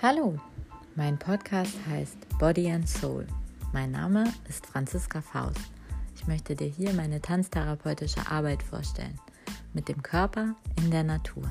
Hallo, mein Podcast heißt Body and Soul. Mein Name ist Franziska Faust. Ich möchte dir hier meine tanztherapeutische Arbeit vorstellen. Mit dem Körper in der Natur.